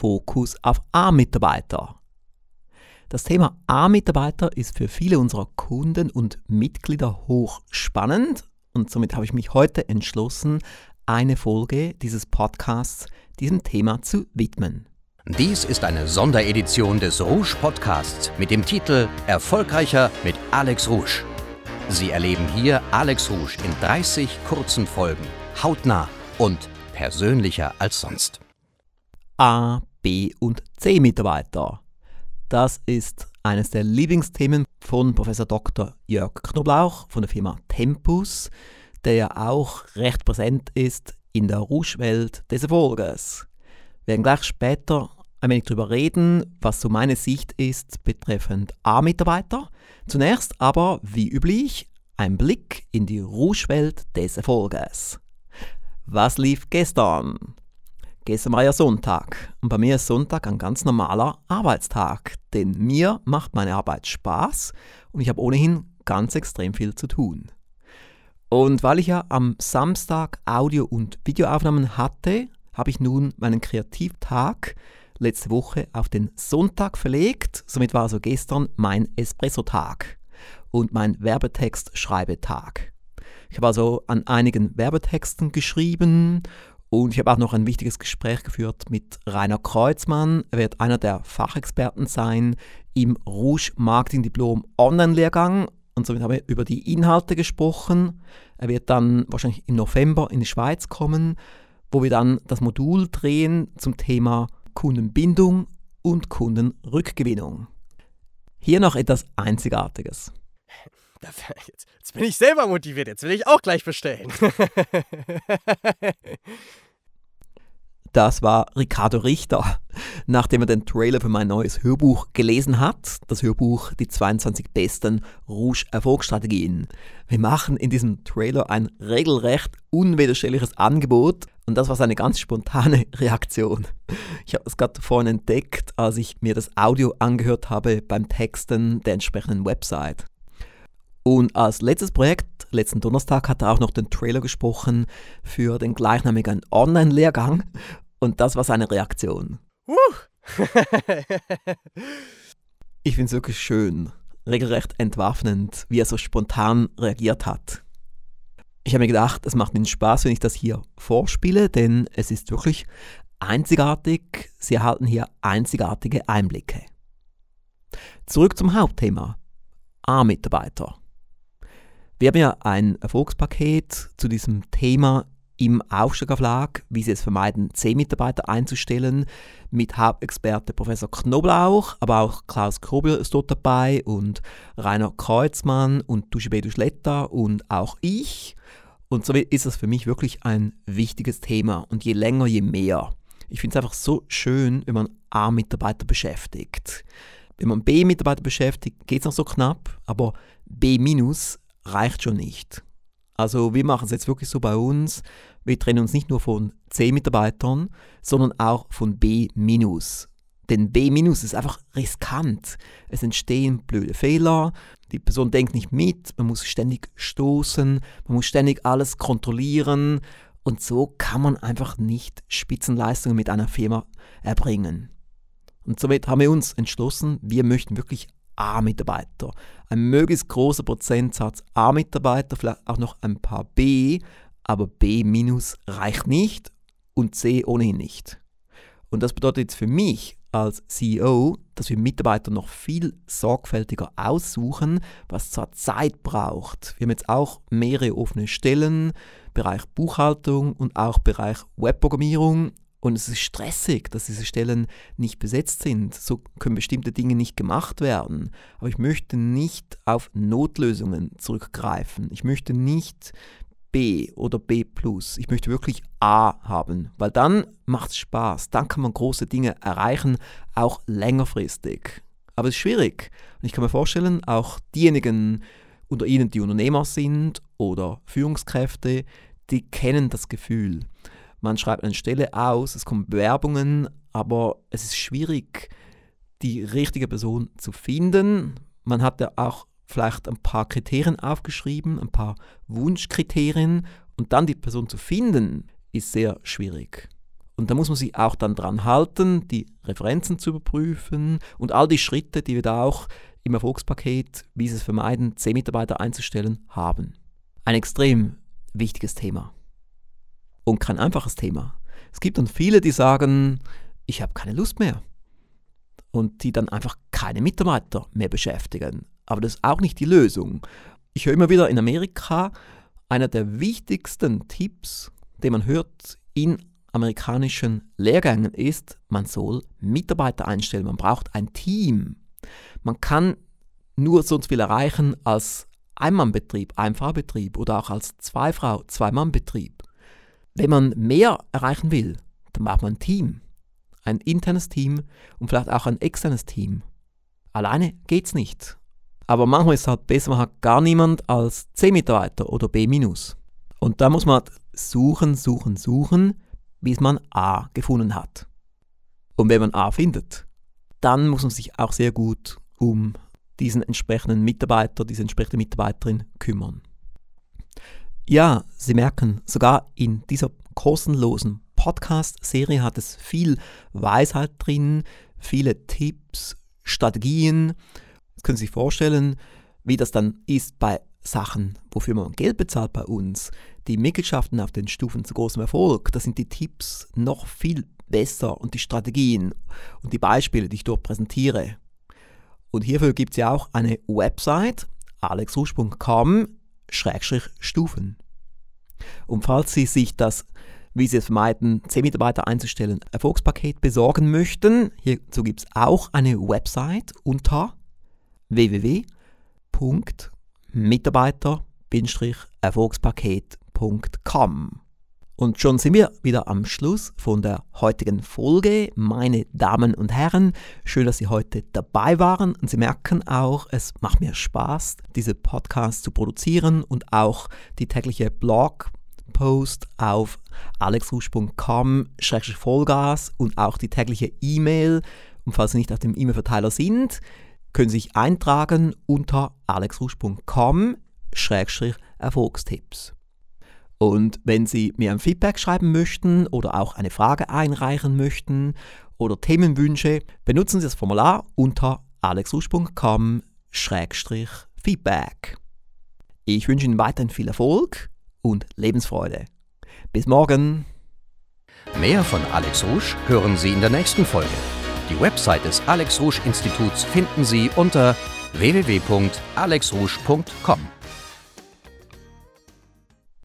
Fokus auf A-Mitarbeiter. Das Thema A-Mitarbeiter ist für viele unserer Kunden und Mitglieder hochspannend und somit habe ich mich heute entschlossen, eine Folge dieses Podcasts diesem Thema zu widmen. Dies ist eine Sonderedition des Rouge Podcasts mit dem Titel Erfolgreicher mit Alex Rouge. Sie erleben hier Alex Rouge in 30 kurzen Folgen, hautnah und persönlicher als sonst. A, B und C Mitarbeiter. Das ist eines der Lieblingsthemen von Professor Dr. Jörg Knoblauch von der Firma Tempus, der ja auch recht präsent ist in der Rouge-Welt des Erfolges. Wir werden gleich später ein wenig darüber reden, was so meine Sicht ist betreffend A-Mitarbeiter. Zunächst aber, wie üblich, ein Blick in die Rouge-Welt des Erfolges. Was lief gestern? Gestern war ja Sonntag und bei mir ist Sonntag ein ganz normaler Arbeitstag, denn mir macht meine Arbeit Spaß und ich habe ohnehin ganz extrem viel zu tun. Und weil ich ja am Samstag Audio- und Videoaufnahmen hatte, habe ich nun meinen Kreativtag letzte Woche auf den Sonntag verlegt. Somit war also gestern mein Espresso-Tag und mein Werbetext-Schreibetag. Ich habe also an einigen Werbetexten geschrieben und ich habe auch noch ein wichtiges Gespräch geführt mit Rainer Kreuzmann. Er wird einer der Fachexperten sein im Rouge Marketing Diplom Online-Lehrgang. Und somit haben wir über die Inhalte gesprochen. Er wird dann wahrscheinlich im November in die Schweiz kommen, wo wir dann das Modul drehen zum Thema Kundenbindung und Kundenrückgewinnung. Hier noch etwas Einzigartiges. Jetzt, jetzt, bin ich selber motiviert, jetzt will ich auch gleich bestellen. Das war Ricardo Richter, nachdem er den Trailer für mein neues Hörbuch gelesen hat. Das Hörbuch Die 22 besten Rouge-Erfolgsstrategien. Wir machen in diesem Trailer ein regelrecht unwiderstehliches Angebot und das war seine ganz spontane Reaktion. Ich habe es gerade vorhin entdeckt, als ich mir das Audio angehört habe beim Texten der entsprechenden Website. Und als letztes Projekt, letzten Donnerstag, hat er auch noch den Trailer gesprochen für den gleichnamigen Online-Lehrgang. Und das war seine Reaktion. ich finde es wirklich schön, regelrecht entwaffnend, wie er so spontan reagiert hat. Ich habe mir gedacht, es macht mir Spaß, wenn ich das hier vorspiele, denn es ist wirklich einzigartig. Sie erhalten hier einzigartige Einblicke. Zurück zum Hauptthema. A-Mitarbeiter. Wir haben ja ein Erfolgspaket zu diesem Thema im Aufstieg Verlag, wie sie es vermeiden, C-Mitarbeiter einzustellen, mit Hauptexperte Professor Knoblauch, aber auch Klaus Krobel ist dort dabei und Rainer Kreuzmann und Duschibe Duschletta und auch ich. Und so ist es für mich wirklich ein wichtiges Thema und je länger, je mehr. Ich finde es einfach so schön, wenn man A-Mitarbeiter beschäftigt. Wenn man B-Mitarbeiter beschäftigt, geht es noch so knapp, aber B- reicht schon nicht. Also wir machen es jetzt wirklich so bei uns, wir trennen uns nicht nur von C-Mitarbeitern, sondern auch von B-. Denn B- ist einfach riskant. Es entstehen blöde Fehler, die Person denkt nicht mit, man muss ständig stoßen, man muss ständig alles kontrollieren und so kann man einfach nicht Spitzenleistungen mit einer Firma erbringen. Und somit haben wir uns entschlossen, wir möchten wirklich A-Mitarbeiter. Ein möglichst großer Prozentsatz A-Mitarbeiter, vielleicht auch noch ein paar B, aber B- reicht nicht und C ohnehin nicht. Und das bedeutet jetzt für mich als CEO, dass wir Mitarbeiter noch viel sorgfältiger aussuchen, was zwar Zeit braucht. Wir haben jetzt auch mehrere offene Stellen, Bereich Buchhaltung und auch Bereich Webprogrammierung und es ist stressig, dass diese Stellen nicht besetzt sind. So können bestimmte Dinge nicht gemacht werden. Aber ich möchte nicht auf Notlösungen zurückgreifen. Ich möchte nicht B oder B. Ich möchte wirklich A haben, weil dann macht es Spaß. Dann kann man große Dinge erreichen, auch längerfristig. Aber es ist schwierig. Und ich kann mir vorstellen, auch diejenigen unter Ihnen, die Unternehmer sind oder Führungskräfte, die kennen das Gefühl man schreibt eine Stelle aus, es kommen Bewerbungen, aber es ist schwierig, die richtige Person zu finden. Man hat ja auch vielleicht ein paar Kriterien aufgeschrieben, ein paar Wunschkriterien und dann die Person zu finden, ist sehr schwierig. Und da muss man sich auch dann dran halten, die Referenzen zu überprüfen und all die Schritte, die wir da auch im Erfolgspaket, wie sie es vermeiden, 10 Mitarbeiter einzustellen, haben. Ein extrem wichtiges Thema. Und kein einfaches Thema. Es gibt dann viele, die sagen, ich habe keine Lust mehr. Und die dann einfach keine Mitarbeiter mehr beschäftigen. Aber das ist auch nicht die Lösung. Ich höre immer wieder in Amerika, einer der wichtigsten Tipps, den man hört in amerikanischen Lehrgängen ist, man soll Mitarbeiter einstellen, man braucht ein Team. Man kann nur so viel erreichen als Einmannbetrieb, Einfahrbetrieb oder auch als Zweifrau, Zweimannbetrieb. Wenn man mehr erreichen will, dann braucht man ein Team. Ein internes Team und vielleicht auch ein externes Team. Alleine geht's nicht. Aber manchmal ist es halt besser, man hat gar niemand als C Mitarbeiter oder B-. Und da muss man suchen, suchen, suchen, bis man A gefunden hat. Und wenn man A findet, dann muss man sich auch sehr gut um diesen entsprechenden Mitarbeiter, diese entsprechende Mitarbeiterin kümmern. Ja, Sie merken, sogar in dieser kostenlosen Podcast-Serie hat es viel Weisheit drin, viele Tipps, Strategien. Jetzt können Sie sich vorstellen, wie das dann ist bei Sachen, wofür man Geld bezahlt bei uns. Die Mitgliedschaften auf den Stufen zu großem Erfolg, da sind die Tipps noch viel besser und die Strategien und die Beispiele, die ich dort präsentiere. Und hierfür gibt es ja auch eine Website, alexrusch.com-stufen. Und falls Sie sich das, wie Sie es vermeiden, 10 Mitarbeiter einzustellen, Erfolgspaket besorgen möchten, hierzu gibt es auch eine Website unter www.mitarbeiter-erfolgspaket.com. Und schon sind wir wieder am Schluss von der heutigen Folge. Meine Damen und Herren, schön, dass Sie heute dabei waren. Und Sie merken auch, es macht mir Spaß, diese Podcasts zu produzieren und auch die tägliche Blogpost auf alexrusch.com-vollgas und auch die tägliche E-Mail. Und falls Sie nicht auf dem E-Mail-Verteiler sind, können Sie sich eintragen unter alexrusch.com-erfolgstipps. Und wenn Sie mir ein Feedback schreiben möchten oder auch eine Frage einreichen möchten oder Themenwünsche, benutzen Sie das Formular unter alexrusch.com-feedback. Ich wünsche Ihnen weiterhin viel Erfolg und Lebensfreude. Bis morgen! Mehr von Alex Rouge hören Sie in der nächsten Folge. Die Website des Alex Rouge Instituts finden Sie unter www.alexrouge.com.